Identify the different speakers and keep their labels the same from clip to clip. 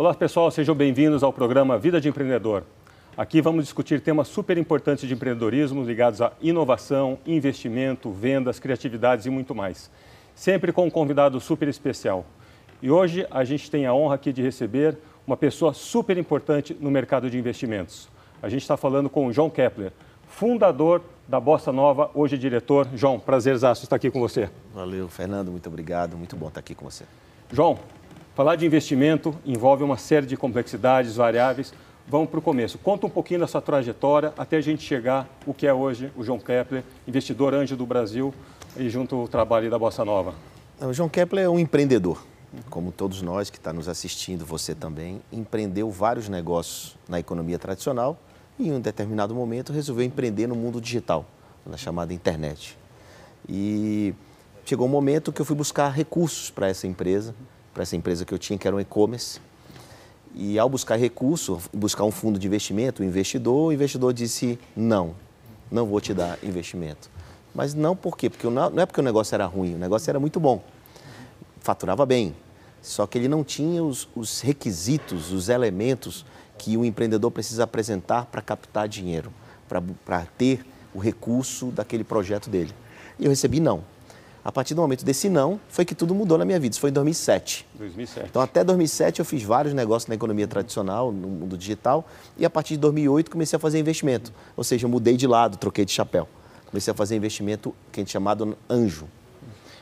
Speaker 1: Olá pessoal, sejam bem-vindos ao programa Vida de Empreendedor. Aqui vamos discutir temas super importantes de empreendedorismo ligados a inovação, investimento, vendas, criatividades e muito mais. Sempre com um convidado super especial. E hoje a gente tem a honra aqui de receber uma pessoa super importante no mercado de investimentos. A gente está falando com o João Kepler, fundador da Bossa Nova, hoje diretor. João, prazerzaço estar aqui com você.
Speaker 2: Valeu, Fernando, muito obrigado, muito bom estar aqui com você.
Speaker 1: João, falar de investimento envolve uma série de complexidades, variáveis. Vamos para o começo. Conta um pouquinho da sua trajetória até a gente chegar o que é hoje o João Kepler, investidor anjo do Brasil e junto ao trabalho da Bossa Nova.
Speaker 2: O João Kepler é um empreendedor, como todos nós que está nos assistindo, você também, empreendeu vários negócios na economia tradicional e em um determinado momento resolveu empreender no mundo digital, na chamada internet. E chegou um momento que eu fui buscar recursos para essa empresa, para essa empresa que eu tinha, que era um e-commerce. E ao buscar recurso, buscar um fundo de investimento, um investidor, o investidor disse não, não vou te dar investimento. Mas não por quê? Porque não é porque o negócio era ruim, o negócio era muito bom. Faturava bem. Só que ele não tinha os, os requisitos, os elementos que o empreendedor precisa apresentar para captar dinheiro, para ter o recurso daquele projeto dele. E eu recebi não. A partir do momento desse não, foi que tudo mudou na minha vida. Isso foi em 2007.
Speaker 1: 2007.
Speaker 2: Então, até 2007, eu fiz vários negócios na economia tradicional, no mundo digital. E a partir de 2008, comecei a fazer investimento. Ou seja, eu mudei de lado, troquei de chapéu. Comecei a fazer investimento que a gente chamado anjo.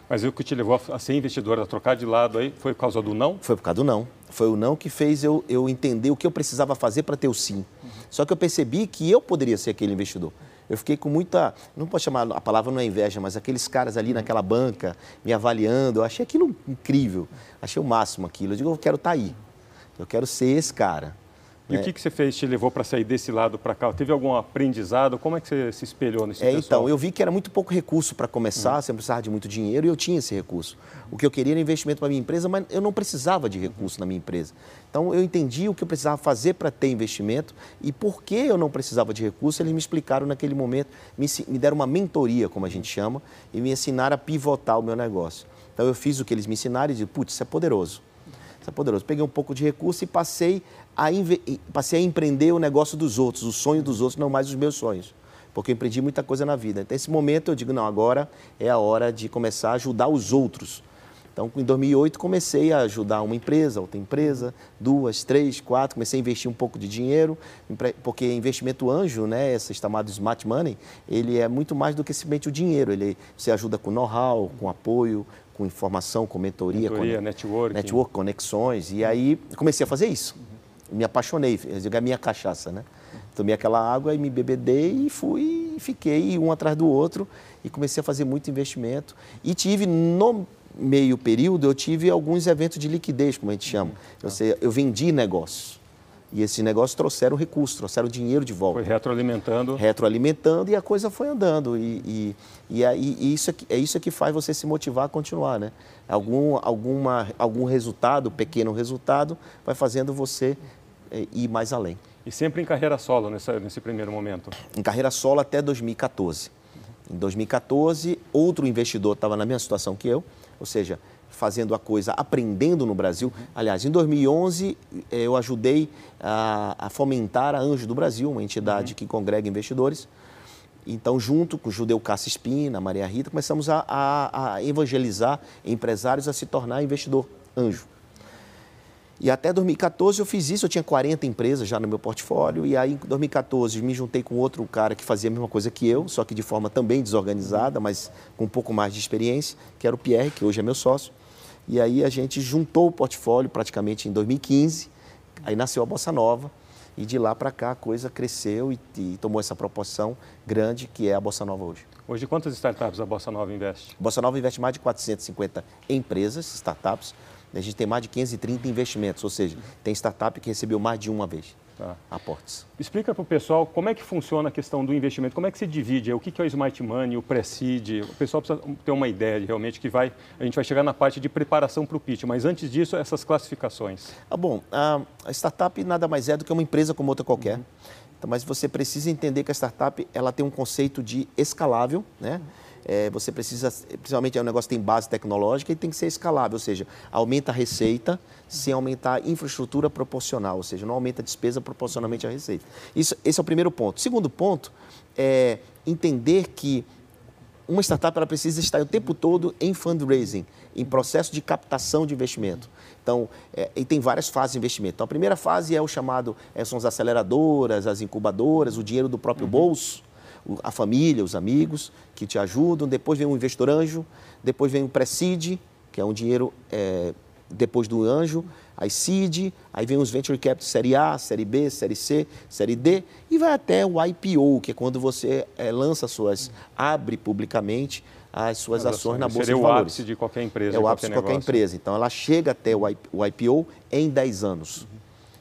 Speaker 1: Mas o que te levou a ser investidor, a trocar de lado aí, foi por causa do não?
Speaker 2: Foi por causa do não. Foi o não que fez eu, eu entender o que eu precisava fazer para ter o sim. Uhum. Só que eu percebi que eu poderia ser aquele investidor. Eu fiquei com muita, não posso chamar, a palavra não é inveja, mas aqueles caras ali naquela banca me avaliando, eu achei aquilo incrível, achei o máximo aquilo. Eu digo, eu quero estar tá aí, eu quero ser esse cara.
Speaker 1: E né? o que, que você fez, te levou para sair desse lado para cá? Teve algum aprendizado? Como é que você se espelhou nesse
Speaker 2: é, pessoal? Então, eu vi que era muito pouco recurso para começar, uhum. você precisava de muito dinheiro e eu tinha esse recurso. O que eu queria era investimento para minha empresa, mas eu não precisava de recurso na minha empresa. Então, eu entendi o que eu precisava fazer para ter investimento e por que eu não precisava de recurso, eles me explicaram naquele momento, me, me deram uma mentoria, como a gente chama, e me ensinaram a pivotar o meu negócio. Então, eu fiz o que eles me ensinaram e disse, putz, isso é poderoso. Poderoso. Peguei um pouco de recurso e passei a, passei a empreender o negócio dos outros, o sonho dos outros, não mais os meus sonhos. Porque eu empreendi muita coisa na vida. Então, nesse momento, eu digo, não, agora é a hora de começar a ajudar os outros. Então, em 2008, comecei a ajudar uma empresa, outra empresa, duas, três, quatro. Comecei a investir um pouco de dinheiro, porque investimento anjo, né, esse chamado smart money, ele é muito mais do que simplesmente o dinheiro. Ele, você ajuda com know-how, com apoio, com informação, com mentoria,
Speaker 1: mentoria com network.
Speaker 2: network, conexões. E aí comecei a fazer isso me apaixonei, eu digo, a minha cachaça, né? Tomei aquela água e me bebedei e fui e fiquei um atrás do outro e comecei a fazer muito investimento. E tive no meio período, eu tive alguns eventos de liquidez, como a gente chama. Eu, sei, eu vendi negócios. E esses negócios trouxeram recursos, trouxeram dinheiro de volta.
Speaker 1: Foi retroalimentando.
Speaker 2: Retroalimentando e a coisa foi andando. E, e, e, aí, e isso é, é isso que faz você se motivar a continuar, né? Algum, alguma, algum resultado, pequeno resultado, vai fazendo você é, ir mais além.
Speaker 1: E sempre em carreira solo nessa, nesse primeiro momento?
Speaker 2: Em carreira solo até 2014. Em 2014, outro investidor estava na mesma situação que eu, ou seja, fazendo a coisa, aprendendo no Brasil. Aliás, em 2011, eh, eu ajudei a, a fomentar a Anjo do Brasil, uma entidade uhum. que congrega investidores. Então, junto com o judeu Cássio Espina, Maria Rita, começamos a, a, a evangelizar empresários a se tornar investidor anjo. E até 2014 eu fiz isso, eu tinha 40 empresas já no meu portfólio, e aí em 2014 me juntei com outro cara que fazia a mesma coisa que eu, só que de forma também desorganizada, mas com um pouco mais de experiência, que era o Pierre, que hoje é meu sócio. E aí a gente juntou o portfólio praticamente em 2015, aí nasceu a Bossa Nova, e de lá para cá a coisa cresceu e, e, tomou essa proporção grande que é a Bossa Nova hoje.
Speaker 1: Hoje, quantas startups a Bossa Nova investe?
Speaker 2: A Bossa Nova investe mais de 450 empresas, startups, a gente tem mais de 530 investimentos, ou seja, tem startup que recebeu mais de uma vez tá. aportes.
Speaker 1: Explica para o pessoal como é que funciona a questão do investimento, como é que se divide, o que é o Smart Money, o Pre-Seed, o pessoal precisa ter uma ideia de, realmente que vai, a gente vai chegar na parte de preparação para o pitch, mas antes disso, essas classificações.
Speaker 2: Ah, bom, a startup nada mais é do que uma empresa como outra qualquer, uhum. então, mas você precisa entender que a startup ela tem um conceito de escalável, né? É, você precisa, principalmente é um negócio que tem base tecnológica e tem que ser escalável, ou seja, aumenta a receita sem aumentar a infraestrutura proporcional, ou seja, não aumenta a despesa proporcionalmente à receita. Isso, esse é o primeiro ponto. Segundo ponto é entender que uma startup ela precisa estar o tempo todo em fundraising, em processo de captação de investimento. Então, é, e tem várias fases de investimento. Então, a primeira fase é o chamado, é, são as aceleradoras, as incubadoras, o dinheiro do próprio uhum. bolso, a família, os amigos que te ajudam. Depois vem o investor anjo, depois vem o pré-seed, que é um dinheiro é, depois do anjo, aí seed, aí vem os venture capital série A, série B, série C, série D e vai até o IPO, que é quando você é, lança suas, abre publicamente as suas ações na bolsa
Speaker 1: de
Speaker 2: valores.
Speaker 1: É o ápice de qualquer empresa.
Speaker 2: É o ápice de qualquer negócio. empresa. Então ela chega até o IPO em 10 anos.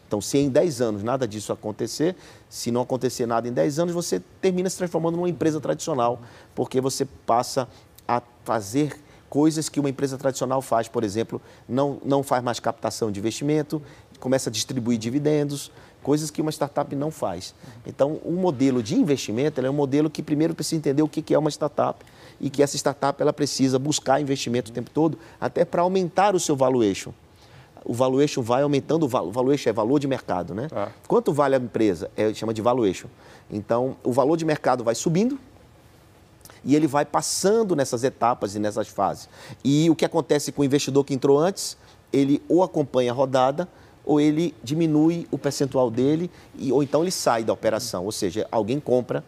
Speaker 2: Então, se em 10 anos nada disso acontecer, se não acontecer nada em 10 anos, você termina se transformando numa empresa tradicional, porque você passa a fazer coisas que uma empresa tradicional faz, por exemplo, não, não faz mais captação de investimento, começa a distribuir dividendos, coisas que uma startup não faz. Então, o um modelo de investimento é um modelo que primeiro precisa entender o que é uma startup e que essa startup ela precisa buscar investimento o tempo todo, até para aumentar o seu valuation. O valuation vai aumentando, o valuation é valor de mercado, né? Ah. Quanto vale a empresa? É, chama de valuation. Então, o valor de mercado vai subindo, e ele vai passando nessas etapas e nessas fases. E o que acontece com o investidor que entrou antes, ele ou acompanha a rodada ou ele diminui o percentual dele e, ou então ele sai da operação, ou seja, alguém compra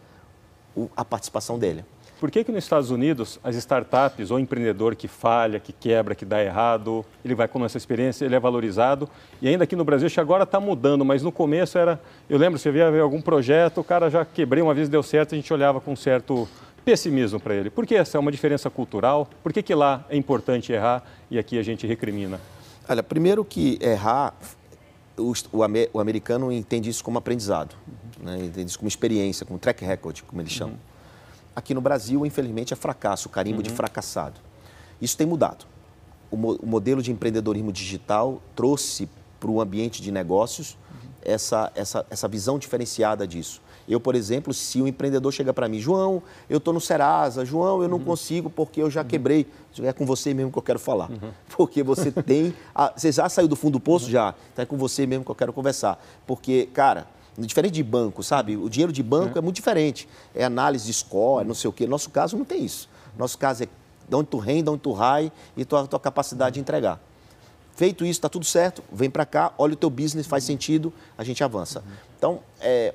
Speaker 2: o, a participação dele.
Speaker 1: Por que, que nos Estados Unidos as startups ou empreendedor que falha, que quebra, que dá errado, ele vai com essa experiência, ele é valorizado e ainda aqui no Brasil, que agora está mudando, mas no começo era, eu lembro, você via algum projeto, o cara já quebrei uma vez, deu certo, a gente olhava com certo pessimismo para ele. Por que essa é uma diferença cultural? Por que, que lá é importante errar e aqui a gente recrimina?
Speaker 2: Olha, primeiro que errar, o, o, o americano entende isso como aprendizado, né? entende isso como experiência, como track record, como eles chamam. Uhum. Aqui no Brasil, infelizmente, é fracasso, carimbo uhum. de fracassado. Isso tem mudado. O, mo o modelo de empreendedorismo digital trouxe para o ambiente de negócios uhum. essa, essa, essa visão diferenciada disso. Eu, por exemplo, se o um empreendedor chega para mim, João, eu estou no Serasa, João, eu não uhum. consigo porque eu já quebrei. É com você mesmo que eu quero falar. Uhum. Porque você tem. A, você já saiu do fundo do poço? Uhum. Já. Então é com você mesmo que eu quero conversar. Porque, cara, diferente de banco, sabe? O dinheiro de banco é, é muito diferente. É análise de score, não sei o quê. Nosso caso não tem isso. Nosso caso é de onde tu rende, de onde tu rai e tua, tua capacidade de entregar. Feito isso, está tudo certo, vem para cá, olha o teu business, faz sentido, a gente avança. Então, é,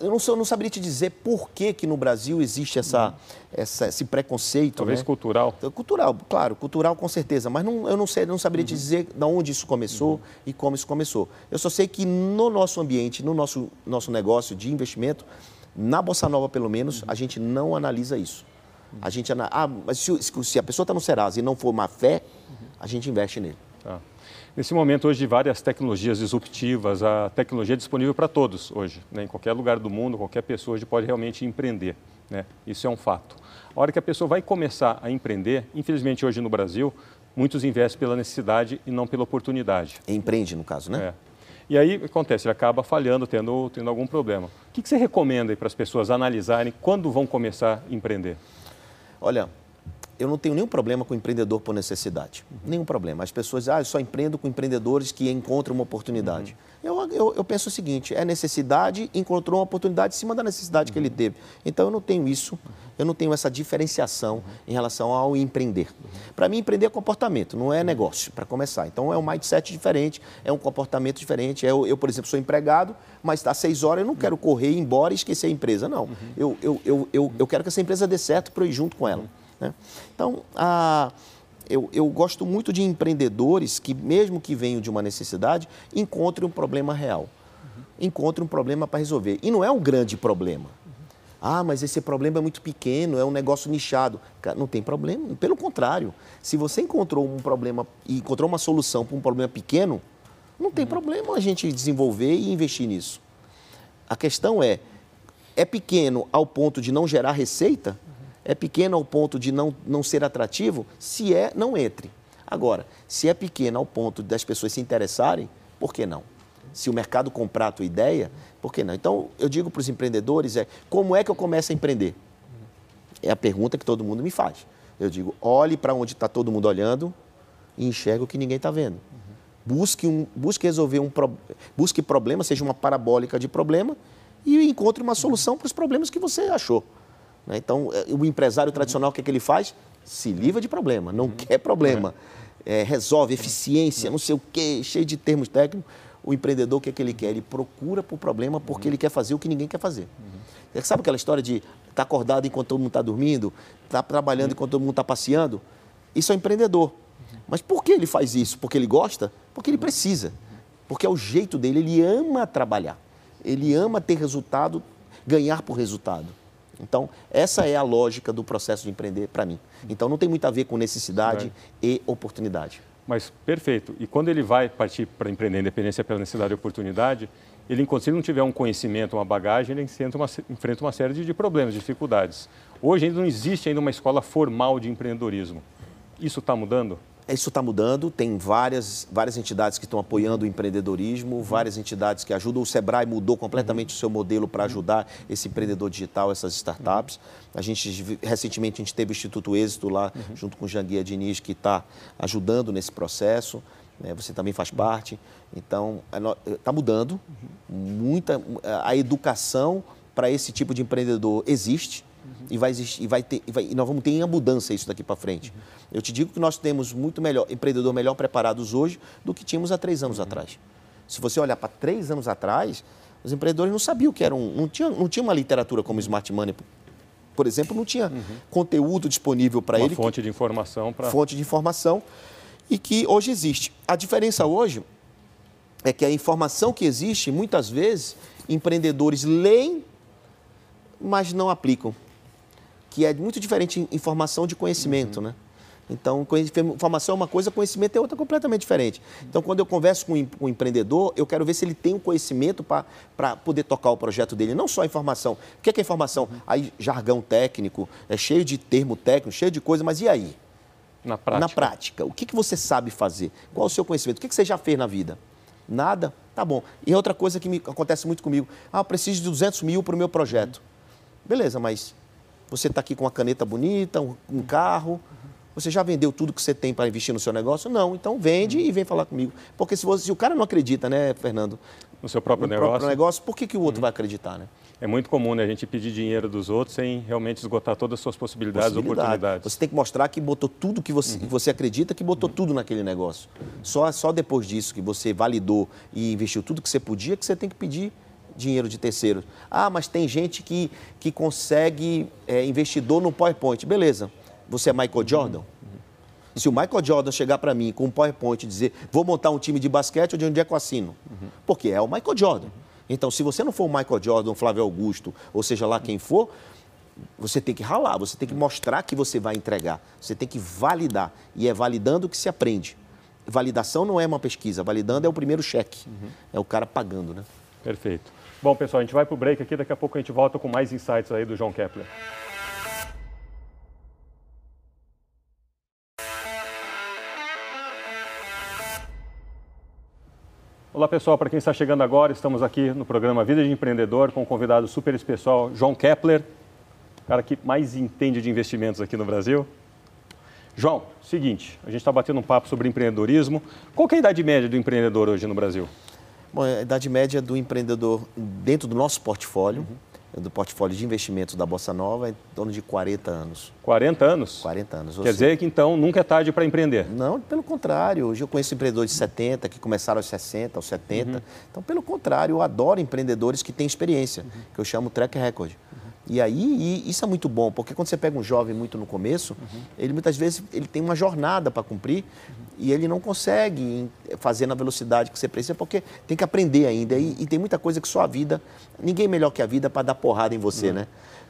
Speaker 2: eu não, eu não saberia te dizer por que, que no Brasil existe essa, essa esse preconceito.
Speaker 1: Talvez né? cultural.
Speaker 2: Então, cultural, claro, cultural com certeza. Mas não, eu não, sei, não saberia uhum. te dizer de onde isso começou uhum. e como isso começou. Eu só sei que no nosso ambiente, no nosso, nosso negócio de investimento, na Bossa Nova pelo menos, uhum. a gente não analisa isso. A gente ah, mas se, se a pessoa está no Serasa e não for má fé, a gente investe nele. Tá.
Speaker 1: Nesse momento hoje de várias tecnologias disruptivas, a tecnologia é disponível para todos hoje. Né? Em qualquer lugar do mundo, qualquer pessoa hoje pode realmente empreender. Né? Isso é um fato. A hora que a pessoa vai começar a empreender, infelizmente hoje no Brasil, muitos investem pela necessidade e não pela oportunidade.
Speaker 2: Empreende, no caso, né? É.
Speaker 1: E aí acontece, ele acaba falhando, tendo, tendo algum problema. O que, que você recomenda para as pessoas analisarem quando vão começar a empreender?
Speaker 2: Olha, eu não tenho nenhum problema com empreendedor por necessidade. Uhum. Nenhum problema. As pessoas, ah, eu só empreendo com empreendedores que encontram uma oportunidade. Uhum. Eu, eu, eu, penso o seguinte: é necessidade, encontrou uma oportunidade em cima da necessidade uhum. que ele teve. Então eu não tenho isso, eu não tenho essa diferenciação em relação ao empreender. Para mim, empreender é comportamento, não é negócio, para começar. Então é um mindset diferente, é um comportamento diferente. Eu, eu por exemplo, sou empregado, mas está seis horas, eu não quero correr, ir embora e esquecer a empresa. Não. Eu, eu, eu, eu, eu quero que essa empresa dê certo para ir junto com ela. Né? Então, a, eu, eu gosto muito de empreendedores que, mesmo que venham de uma necessidade, encontrem um problema real. Uhum. Encontrem um problema para resolver. E não é um grande problema. Uhum. Ah, mas esse problema é muito pequeno, é um negócio nichado. Não tem problema, pelo contrário. Se você encontrou um problema e encontrou uma solução para um problema pequeno, não tem uhum. problema a gente desenvolver e investir nisso. A questão é, é pequeno ao ponto de não gerar receita? É pequeno ao ponto de não, não ser atrativo, se é, não entre. Agora, se é pequeno ao ponto das pessoas se interessarem, por que não? Se o mercado comprar a tua ideia, por que não? Então, eu digo para os empreendedores, é como é que eu começo a empreender? É a pergunta que todo mundo me faz. Eu digo, olhe para onde está todo mundo olhando e enxergue o que ninguém está vendo. Busque, um, busque resolver um busque problema, seja uma parabólica de problema, e encontre uma solução para os problemas que você achou. Né? Então, é, o empresário tradicional, o que, é que ele faz? Se livra de problema, não quer problema. É, resolve, eficiência, não sei o quê, cheio de termos técnicos. O empreendedor, o que, é que ele quer? Ele procura por problema porque ele quer fazer o que ninguém quer fazer. Uhum. Sabe aquela história de estar tá acordado enquanto todo mundo está dormindo, estar tá trabalhando enquanto todo mundo está passeando? Isso é um empreendedor. Mas por que ele faz isso? Porque ele gosta? Porque ele precisa. Porque é o jeito dele, ele ama trabalhar. Ele ama ter resultado, ganhar por resultado. Então, essa é a lógica do processo de empreender para mim. Então, não tem muito a ver com necessidade e oportunidade.
Speaker 1: Mas, perfeito. E quando ele vai partir para empreender independência pela necessidade e oportunidade, ele, se ele não tiver um conhecimento, uma bagagem, ele enfrenta uma, enfrenta uma série de problemas, dificuldades. Hoje ainda não existe ainda uma escola formal de empreendedorismo. Isso está mudando?
Speaker 2: Isso está mudando, tem várias, várias entidades que estão apoiando o empreendedorismo, várias entidades que ajudam. O Sebrae mudou completamente o seu modelo para ajudar esse empreendedor digital, essas startups. A gente, recentemente, a gente teve o Instituto Êxito lá, junto com o Janguia Diniz, que está ajudando nesse processo. Né? Você também faz parte. Então, está mudando. Muita, a educação para esse tipo de empreendedor existe e vai existir, e vai ter, e, vai, e nós vamos ter em abundância isso daqui para frente. Uhum. Eu te digo que nós temos muito melhor, empreendedor melhor preparados hoje do que tínhamos há três anos uhum. atrás. Se você olhar para três anos atrás, os empreendedores não sabiam o que era um, não tinha, não tinha uma literatura como Smart Money, por exemplo, não tinha uhum. conteúdo disponível para ele.
Speaker 1: Fonte de informação para.
Speaker 2: Fonte de informação e que hoje existe. A diferença hoje é que a informação que existe, muitas vezes, empreendedores leem, mas não aplicam que é muito diferente informação de conhecimento, uhum. né? Então, informação é uma coisa, conhecimento é outra completamente diferente. Então, quando eu converso com um empreendedor, eu quero ver se ele tem o conhecimento para poder tocar o projeto dele. Não só a informação. O que é, que é informação? Uhum. Aí, jargão técnico, é cheio de termo técnico, cheio de coisa, mas e aí?
Speaker 1: Na prática.
Speaker 2: Na prática. O que, que você sabe fazer? Qual o seu conhecimento? O que, que você já fez na vida? Nada? Tá bom. E outra coisa que me, acontece muito comigo. Ah, eu preciso de 200 mil para o meu projeto. Beleza, mas você está aqui com uma caneta bonita, um, um carro. Você já vendeu tudo que você tem para investir no seu negócio? Não. Então vende e vem falar comigo. Porque se, você, se o cara não acredita, né, Fernando?
Speaker 1: No seu próprio
Speaker 2: no
Speaker 1: negócio.
Speaker 2: próprio negócio, por que, que o outro uhum. vai acreditar, né?
Speaker 1: É muito comum né, a gente pedir dinheiro dos outros sem realmente esgotar todas as suas possibilidades e oportunidades.
Speaker 2: Você tem que mostrar que botou tudo que você, uhum. você acredita, que botou uhum. tudo naquele negócio. Só, só depois disso que você validou e investiu tudo que você podia, que você tem que pedir dinheiro de terceiros. Ah, mas tem gente que, que consegue é, investidor no PowerPoint. Beleza. Você é Michael Jordan? Se o Michael Jordan chegar para mim com um PowerPoint e dizer vou montar um time de basquete, de onde é que eu assino? Porque é o Michael Jordan. Então, se você não for o Michael Jordan, o Flávio Augusto, ou seja lá quem for, você tem que ralar, você tem que mostrar que você vai entregar, você tem que validar. E é validando que se aprende. Validação não é uma pesquisa, validando é o primeiro cheque. Uhum. É o cara pagando, né?
Speaker 1: Perfeito. Bom, pessoal, a gente vai para o break aqui, daqui a pouco a gente volta com mais insights aí do João Kepler. Olá pessoal, para quem está chegando agora, estamos aqui no programa Vida de Empreendedor com um convidado super especial, João Kepler, cara que mais entende de investimentos aqui no Brasil. João, seguinte, a gente está batendo um papo sobre empreendedorismo. Qual é a idade média do empreendedor hoje no Brasil?
Speaker 2: Bom, a idade média do empreendedor dentro do nosso portfólio, uhum. do portfólio de investimentos da Bossa Nova, é em torno de 40 anos.
Speaker 1: 40 anos?
Speaker 2: 40 anos.
Speaker 1: Quer dizer que então nunca é tarde para empreender?
Speaker 2: Não, pelo contrário. Hoje eu conheço empreendedores de 70 que começaram aos 60, aos 70. Uhum. Então, pelo contrário, eu adoro empreendedores que têm experiência, uhum. que eu chamo track record. E aí, e isso é muito bom, porque quando você pega um jovem muito no começo, uhum. ele muitas vezes ele tem uma jornada para cumprir uhum. e ele não consegue fazer na velocidade que você precisa, porque tem que aprender ainda. E, e tem muita coisa que só a vida, ninguém é melhor que a vida para dar porrada em você, uhum. né?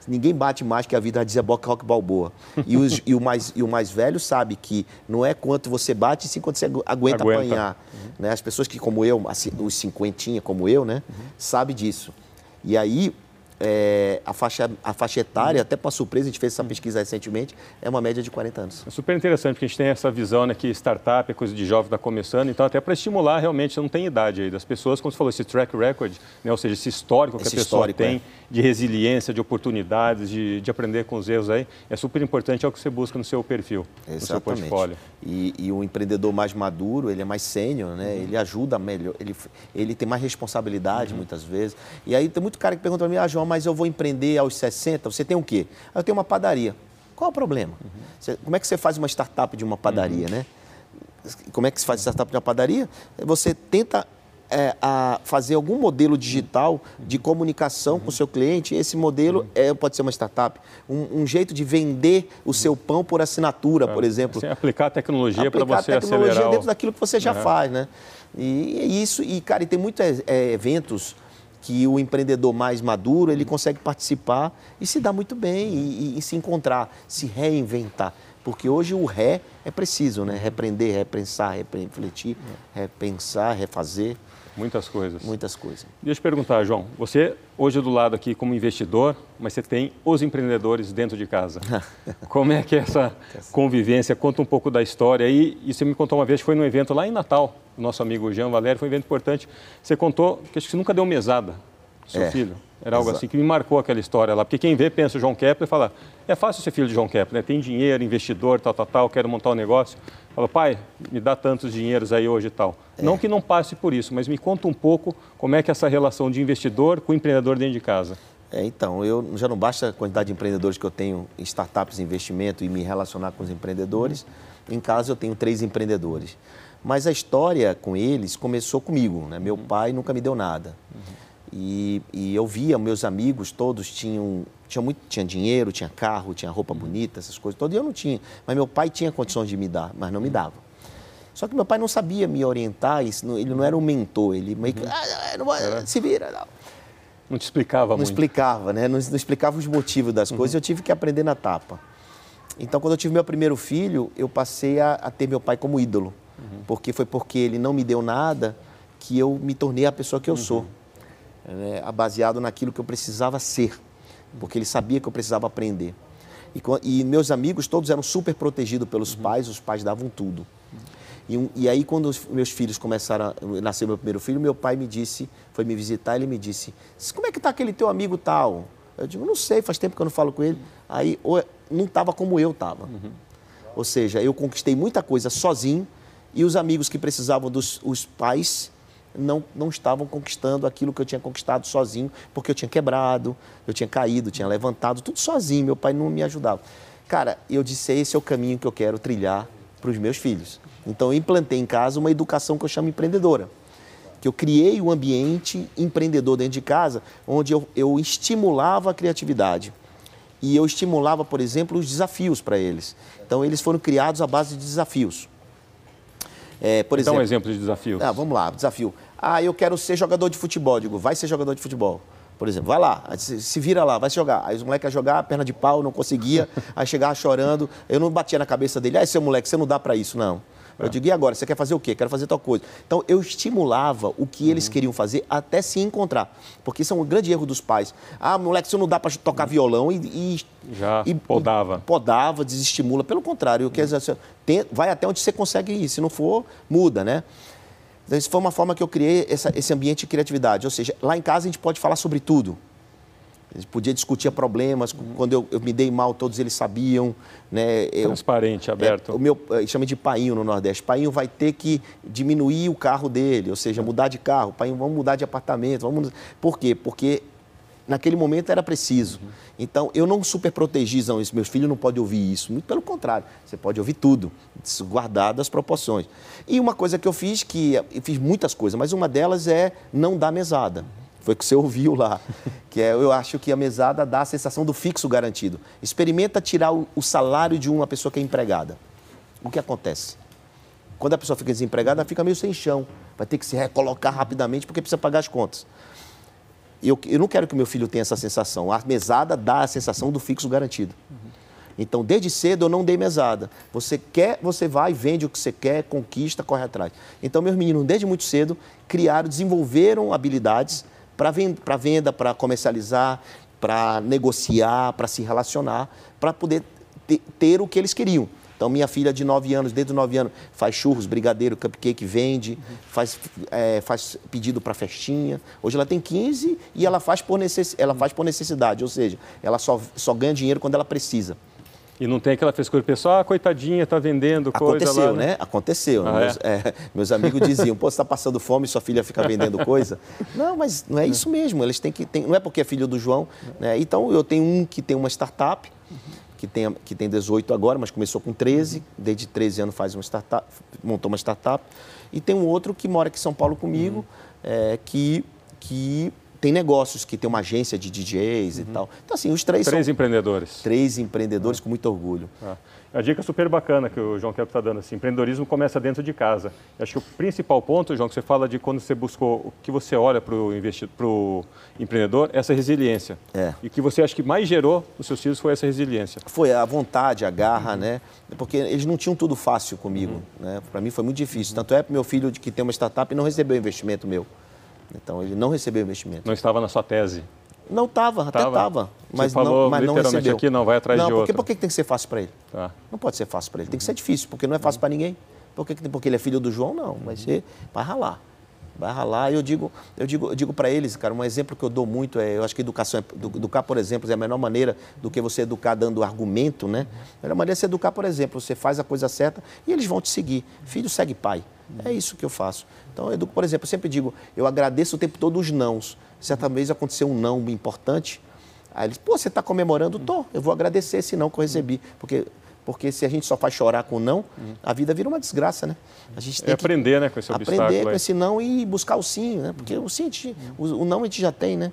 Speaker 2: Ninguém bate mais que a vida, dizia Boca Rock Balboa. E, os, e, o mais, e o mais velho sabe que não é quanto você bate, sim quanto você aguenta, aguenta. apanhar. Uhum. Né? As pessoas que, como eu, assim, os cinquentinha como eu, né, uhum. sabe disso. E aí, é, a, faixa, a faixa etária, até para surpresa, a gente fez essa pesquisa recentemente, é uma média de 40 anos.
Speaker 1: É super interessante, porque a gente tem essa visão né, que startup é coisa de jovem, está começando, então até para estimular realmente, não tem idade aí das pessoas, como você falou, esse track record, né, ou seja, esse histórico que esse a pessoa tem é. de resiliência, de oportunidades, de, de aprender com os erros aí, é super importante, é o que você busca no seu perfil, Exatamente. no seu portfólio.
Speaker 2: E, e o empreendedor mais maduro, ele é mais sênior, né? Uhum. ele ajuda melhor, ele, ele tem mais responsabilidade uhum. muitas vezes. E aí tem muito cara que pergunta para mim, ah, João, mas eu vou empreender aos 60, você tem o quê? Eu tenho uma padaria. Qual é o problema? Uhum. Você, como é que você faz uma startup de uma padaria, uhum. né? Como é que se faz startup de uma padaria? Você tenta é, a fazer algum modelo digital de comunicação uhum. com o seu cliente. Esse modelo é, pode ser uma startup. Um, um, jeito de vender o seu pão por assinatura, é, por exemplo.
Speaker 1: Assim, aplicar tecnologia para você
Speaker 2: tecnologia
Speaker 1: acelerar
Speaker 2: dentro daquilo que você já faz, né? E, e, isso, e cara, e tem muitos é, eventos que o empreendedor mais maduro ele consegue participar e se dar muito bem e, e, e se encontrar, se reinventar. Porque hoje o ré é preciso, né? Repreender, repensar, refletir, repensar, refazer.
Speaker 1: Muitas coisas.
Speaker 2: Muitas coisas.
Speaker 1: Deixa eu perguntar, João. Você hoje é do lado aqui como investidor, mas você tem os empreendedores dentro de casa. como é que é essa convivência? Conta um pouco da história aí. E você me contou uma vez que foi num evento lá em Natal, nosso amigo Jean Valério, foi um evento importante. Você contou que acho que você nunca deu mesada, seu é. filho. Era algo Exato. assim que me marcou aquela história lá. Porque quem vê pensa o João Kepler e fala, é fácil ser filho de João Kepler, né? tem dinheiro, investidor, tal, tal, tal, quero montar um negócio. Fala, pai, me dá tantos dinheiros aí hoje e tal. É. Não que não passe por isso, mas me conta um pouco como é que é essa relação de investidor com empreendedor dentro de casa.
Speaker 2: É, então, eu já não basta a quantidade de empreendedores que eu tenho em startups, investimento e me relacionar com os empreendedores. Uhum. Em casa eu tenho três empreendedores. Mas a história com eles começou comigo, né? Meu uhum. pai nunca me deu nada. Uhum. E, e, eu via meus amigos todos tinham tinha muito tinha dinheiro tinha carro tinha roupa bonita essas coisas todas e eu não tinha mas meu pai tinha condições de me dar mas não me dava só que meu pai não sabia me orientar ele não era um mentor ele meio que uhum. ah, não, é. se vira não.
Speaker 1: não te explicava
Speaker 2: não
Speaker 1: muito.
Speaker 2: explicava né não, não, explicava os motivos das coisas uhum. eu tive que aprender na tapa então quando eu tive meu primeiro filho eu passei a, a ter meu pai como ídolo uhum. porque foi porque ele não me deu nada que eu me tornei a pessoa que eu sou né, baseado naquilo que eu precisava ser, porque ele sabia que eu precisava aprender. E, e meus amigos todos eram super protegidos pelos uhum. pais, os pais davam tudo. E, e, aí, quando os meus filhos começaram a nascer meu primeiro filho, meu pai me disse, foi me visitar, ele me disse: Como é que está aquele teu amigo tal? Eu digo: Não sei, faz tempo que eu não falo com ele. Aí, não estava como eu estava. Uhum. Ou seja, eu conquistei muita coisa sozinho e os amigos que precisavam dos os pais não, não estavam conquistando aquilo que eu tinha conquistado sozinho, porque eu tinha quebrado, eu tinha caído, tinha levantado, tudo sozinho, meu pai não me ajudava. Cara, eu disse, esse é o caminho que eu quero trilhar para os meus filhos. Então, eu implantei em casa uma educação que eu chamo empreendedora. Que eu criei um ambiente empreendedor dentro de casa, onde eu, eu estimulava a criatividade. E eu estimulava, por exemplo, os desafios para eles. Então, eles foram criados à base de desafios.
Speaker 1: É, por exemplo, um exemplo de desafio.
Speaker 2: Ah, vamos lá, desafio. Ah, eu quero ser jogador de futebol. Digo, vai ser jogador de futebol. Por exemplo, vai lá, se vira lá, vai se jogar. Aí os moleques iam jogar, perna de pau, não conseguia, aí chegava chorando. Eu não batia na cabeça dele, ah, seu moleque, você não dá para isso, não. Eu digo, e agora? Você quer fazer o quê? Quero fazer tal coisa. Então, eu estimulava o que eles uhum. queriam fazer até se encontrar. Porque isso é um grande erro dos pais. Ah, moleque, você não dá para tocar uhum. violão e, e...
Speaker 1: Já e, podava.
Speaker 2: podava, desestimula. Pelo contrário, uhum. quer dizer, tem, vai até onde você consegue ir. Se não for, muda, né? Então, isso foi uma forma que eu criei essa, esse ambiente de criatividade. Ou seja, lá em casa a gente pode falar sobre tudo. A gente podia discutir problemas. Quando eu, eu, me dei mal, todos eles sabiam. Né?
Speaker 1: Eu, Transparente, aberto.
Speaker 2: É, o meu eh, chama de painho no Nordeste. Painho vai ter que diminuir o carro dele, ou seja, mudar de carro. Painho, vamos mudar de apartamento. Vamos... Por quê? Porque naquele momento era preciso. Então, eu não super protegi, não, meus filhos não podem ouvir isso. Muito pelo contrário, você pode ouvir tudo, guardado as proporções. E uma coisa que eu fiz, que eu fiz muitas coisas, mas uma delas é não dar mesada. Foi o que você ouviu lá. Que é, eu acho que a mesada dá a sensação do fixo garantido. Experimenta tirar o, o salário de uma pessoa que é empregada. O que acontece? Quando a pessoa fica desempregada, fica meio sem chão. Vai ter que se recolocar rapidamente porque precisa pagar as contas. Eu, eu não quero que meu filho tenha essa sensação. A mesada dá a sensação do fixo garantido. Então, desde cedo eu não dei mesada. Você quer, você vai, vende o que você quer, conquista, corre atrás. Então, meus meninos, desde muito cedo, criaram, desenvolveram habilidades para venda, para comercializar, para negociar, para se relacionar, para poder ter, ter o que eles queriam. Então, minha filha de 9 anos, desde os 9 anos, faz churros, brigadeiro, cupcake, vende, faz, é, faz pedido para festinha. Hoje ela tem 15 e ela faz por, necess, ela faz por necessidade, ou seja, ela só, só ganha dinheiro quando ela precisa.
Speaker 1: E não tem aquela frescura pessoal, ah, coitadinha, está vendendo coisa
Speaker 2: Aconteceu,
Speaker 1: lá, né?
Speaker 2: né? Aconteceu. Ah, meus, é? É, meus, amigos diziam, pô, você está passando fome e sua filha fica vendendo coisa. não, mas não é isso mesmo. Eles têm que... Tem, não é porque é filho do João. Né? Então, eu tenho um que tem uma startup, que tem, que tem 18 agora, mas começou com 13. Desde 13 anos faz uma startup, montou uma startup. E tem um outro que mora aqui em São Paulo comigo, uhum. é, que... que tem negócios que tem uma agência de DJs uhum. e tal. Então, assim, os três
Speaker 1: Três
Speaker 2: são...
Speaker 1: empreendedores.
Speaker 2: Três empreendedores com muito orgulho.
Speaker 1: Ah. A dica super bacana que o João Kepler está dando, assim, empreendedorismo começa dentro de casa. Eu acho que o principal ponto, João, que você fala de quando você buscou, o que você olha para o empreendedor, é essa resiliência.
Speaker 2: É.
Speaker 1: E o que você acha que mais gerou nos seus filhos foi essa resiliência.
Speaker 2: Foi a vontade, a garra, uhum. né? Porque eles não tinham tudo fácil comigo, uhum. né? Para mim foi muito difícil. Tanto é para meu filho que tem uma startup e não recebeu investimento meu. Então ele não recebeu investimento.
Speaker 1: Não estava na sua tese?
Speaker 2: Não estava, até estava.
Speaker 1: Mas, falou,
Speaker 2: não, mas
Speaker 1: não recebeu. aqui, não, vai atrás
Speaker 2: não,
Speaker 1: de
Speaker 2: outro. Porque por que tem que ser fácil para ele?
Speaker 1: Tá.
Speaker 2: Não pode ser fácil para ele, tem que ser difícil, porque não é fácil para ninguém. Por que, porque ele é filho do João? Não, vai ser, vai ralar. Vai ralar. E eu digo, eu digo, eu digo para eles, cara, um exemplo que eu dou muito é, eu acho que educação, é, educar, por exemplo, é a melhor maneira do que você educar dando argumento, né? A melhor maneira é você educar, por exemplo, você faz a coisa certa e eles vão te seguir. Filho segue pai. É isso que eu faço. Então, eu educo, por exemplo, eu sempre digo, eu agradeço o tempo todo os nãos. Certa vez aconteceu um não importante, Aí eles, pô, você está comemorando? Tô, eu vou agradecer esse não que eu recebi. Porque, porque se a gente só faz chorar com não, a vida vira uma desgraça, né?
Speaker 1: A gente tem é aprender, que né, com esse
Speaker 2: Aprender com esse não e buscar o sim, né? Porque o sim, gente, o, o não a gente já tem, né?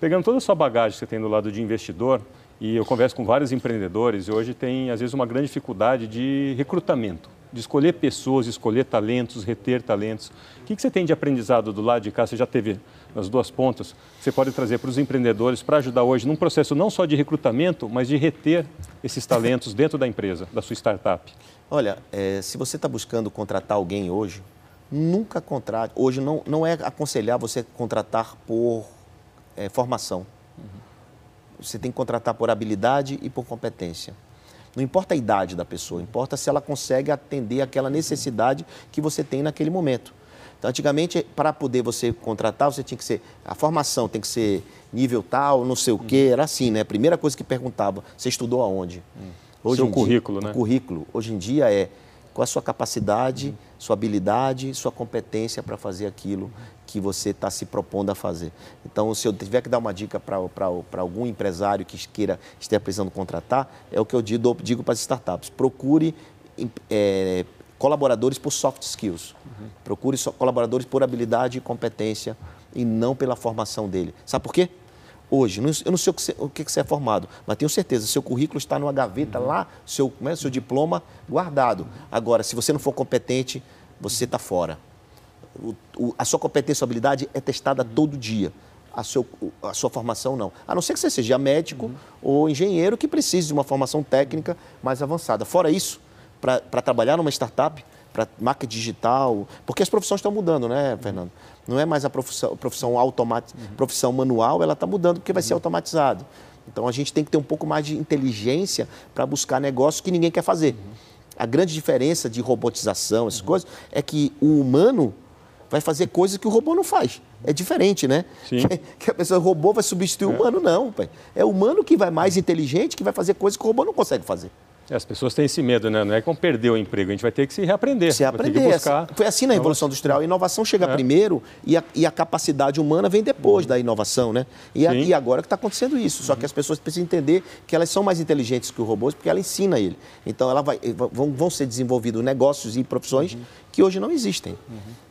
Speaker 1: Pegando toda a sua bagagem que você tem do lado de investidor, e eu converso com vários empreendedores, e hoje tem, às vezes, uma grande dificuldade de recrutamento de escolher pessoas, escolher talentos, reter talentos. O que, que você tem de aprendizado do lado de cá? Você já teve nas duas pontas, você pode trazer para os empreendedores para ajudar hoje num processo não só de recrutamento, mas de reter esses talentos dentro da empresa, da sua startup?
Speaker 2: Olha, é, se você está buscando contratar alguém hoje, nunca contrate. Hoje não, não é aconselhar você contratar por é, formação. Uhum. Você tem que contratar por habilidade e por competência. Não importa a idade da pessoa, importa se ela consegue atender aquela necessidade que você tem naquele momento. Então, antigamente, para poder você contratar, você tinha que ser. A formação tem que ser nível tal, não sei o quê, era assim, né? A primeira coisa que perguntava, você estudou aonde?
Speaker 1: Hum. Hoje Seu currículo,
Speaker 2: dia,
Speaker 1: né?
Speaker 2: O currículo. Hoje em dia é qual a sua capacidade, uhum. sua habilidade, sua competência para fazer aquilo que você está se propondo a fazer. Então, se eu tiver que dar uma dica para algum empresário que queira esteja precisando contratar, é o que eu digo, digo para as startups. Procure é, colaboradores por soft skills. Uhum. Procure colaboradores por habilidade e competência e não pela formação dele. Sabe por quê? Hoje. Eu não sei o que, você, o que você é formado, mas tenho certeza, seu currículo está numa gaveta lá, seu, é, seu diploma guardado. Agora, se você não for competente, você está fora. O, o, a sua competência, sua habilidade é testada uhum. todo dia. A, seu, a sua formação não. A não ser que você seja médico uhum. ou engenheiro que precise de uma formação técnica mais avançada. Fora isso, para trabalhar numa startup, para marca digital, porque as profissões estão mudando, né, Fernando? Não é mais a profissão, profissão, automat, uhum. profissão manual, ela está mudando porque vai ser uhum. automatizado. Então a gente tem que ter um pouco mais de inteligência para buscar negócios que ninguém quer fazer. Uhum. A grande diferença de robotização, essas uhum. coisas, é que o humano vai fazer coisas que o robô não faz. É diferente, né?
Speaker 1: Sim.
Speaker 2: Que, que a pessoa, o robô vai substituir é. o humano, não. Pai. É o humano que vai mais inteligente, que vai fazer coisas que o robô não consegue fazer.
Speaker 1: É, as pessoas têm esse medo, né? Não é que vão perder o emprego, a gente vai ter que se reaprender.
Speaker 2: Se aprender. Buscar... Foi assim na Revolução Industrial. A inovação chega é. primeiro e a, e a, capacidade humana vem depois uhum. da inovação, né? E, a, e agora que está acontecendo isso. Só que as pessoas precisam entender que elas são mais inteligentes que os robôs porque ela ensina ele. Então, ela vai, vão, vão ser desenvolvidos negócios e profissões uhum. que hoje não existem. Uhum.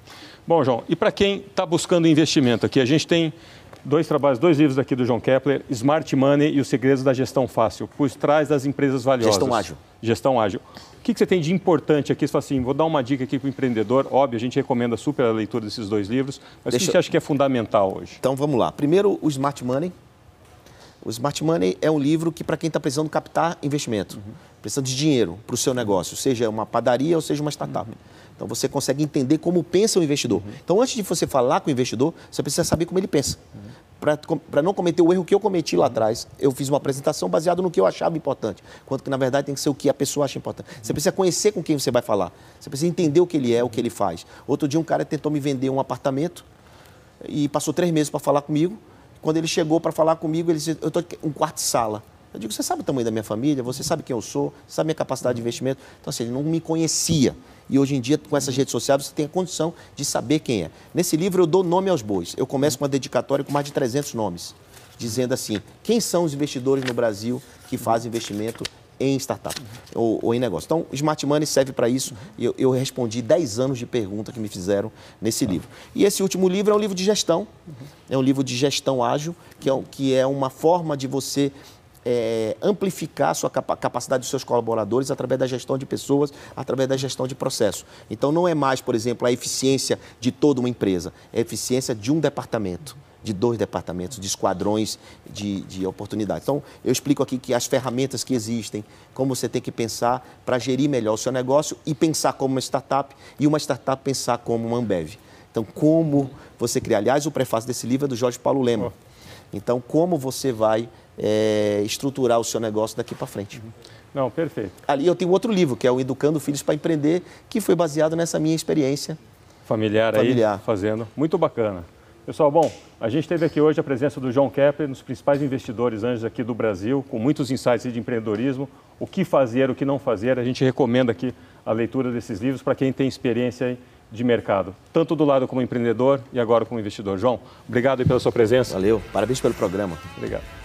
Speaker 1: Bom, João, e para quem está buscando investimento aqui, a gente tem dois trabalhos, dois livros aqui do João Kepler, Smart Money e os Segredos da Gestão Fácil, por trás das empresas valiosas.
Speaker 2: Gestão ágil.
Speaker 1: Gestão ágil. O que, que você tem de importante aqui? Você fala assim, vou dar uma dica aqui para o empreendedor. Óbvio, a gente recomenda super a leitura desses dois livros, mas Deixa... o que você acha que é fundamental hoje?
Speaker 2: Então, vamos lá. Primeiro, o Smart Money. O Smart Money é um livro que, para quem está precisando captar investimento, uhum. precisando de dinheiro para o seu negócio, seja uma padaria ou seja uma startup. Uhum. Então, você consegue entender como pensa o investidor. Uhum. Então, antes de você falar com o investidor, você precisa saber como ele pensa. Uhum para não cometer o erro que eu cometi lá atrás, eu fiz uma apresentação baseada no que eu achava importante, quanto que na verdade tem que ser o que a pessoa acha importante. Você precisa conhecer com quem você vai falar, você precisa entender o que ele é, o que ele faz. Outro dia um cara tentou me vender um apartamento e passou três meses para falar comigo. Quando ele chegou para falar comigo, ele disse: Eu estou um quarto de sala. Eu digo: Você sabe o tamanho da minha família? Você sabe quem eu sou? Você sabe a minha capacidade de investimento? Então, assim, ele não me conhecia. E hoje em dia, com essas redes sociais, você tem a condição de saber quem é. Nesse livro, eu dou nome aos bois. Eu começo com uma dedicatória com mais de 300 nomes, dizendo assim: quem são os investidores no Brasil que fazem investimento em startup ou, ou, em negócio. Então, Smart Money serve para isso. Eu, eu, respondi 10 anos de pergunta que me fizeram nesse livro. E esse último livro é um livro de gestão. É um livro de gestão ágil, que é, que é uma forma de você é, amplificar a sua capacidade dos seus colaboradores através da gestão de pessoas, através da gestão de processo. Então, não é mais, por exemplo, a eficiência de toda uma empresa, é a eficiência de um departamento de dois departamentos, de esquadrões de, de oportunidades. Então, eu explico aqui que as ferramentas que existem, como você tem que pensar para gerir melhor o seu negócio e pensar como uma startup e uma startup pensar como uma Ambev. Então, como você criar. Aliás, o prefácio desse livro é do Jorge Paulo Lema. Então, como você vai é, estruturar o seu negócio daqui para frente.
Speaker 1: Não, perfeito.
Speaker 2: Ali eu tenho outro livro, que é o Educando Filhos para Empreender, que foi baseado nessa minha experiência
Speaker 1: familiar, familiar. aí, fazendo. Muito bacana. Pessoal, bom, a gente teve aqui hoje a presença do João Kepler, um dos principais investidores anjos aqui do Brasil, com muitos insights de empreendedorismo, o que fazer, o que não fazer. A gente recomenda aqui a leitura desses livros para quem tem experiência de mercado, tanto do lado como empreendedor e agora como investidor. João, obrigado pela sua presença.
Speaker 2: Valeu, parabéns pelo programa.
Speaker 1: Obrigado.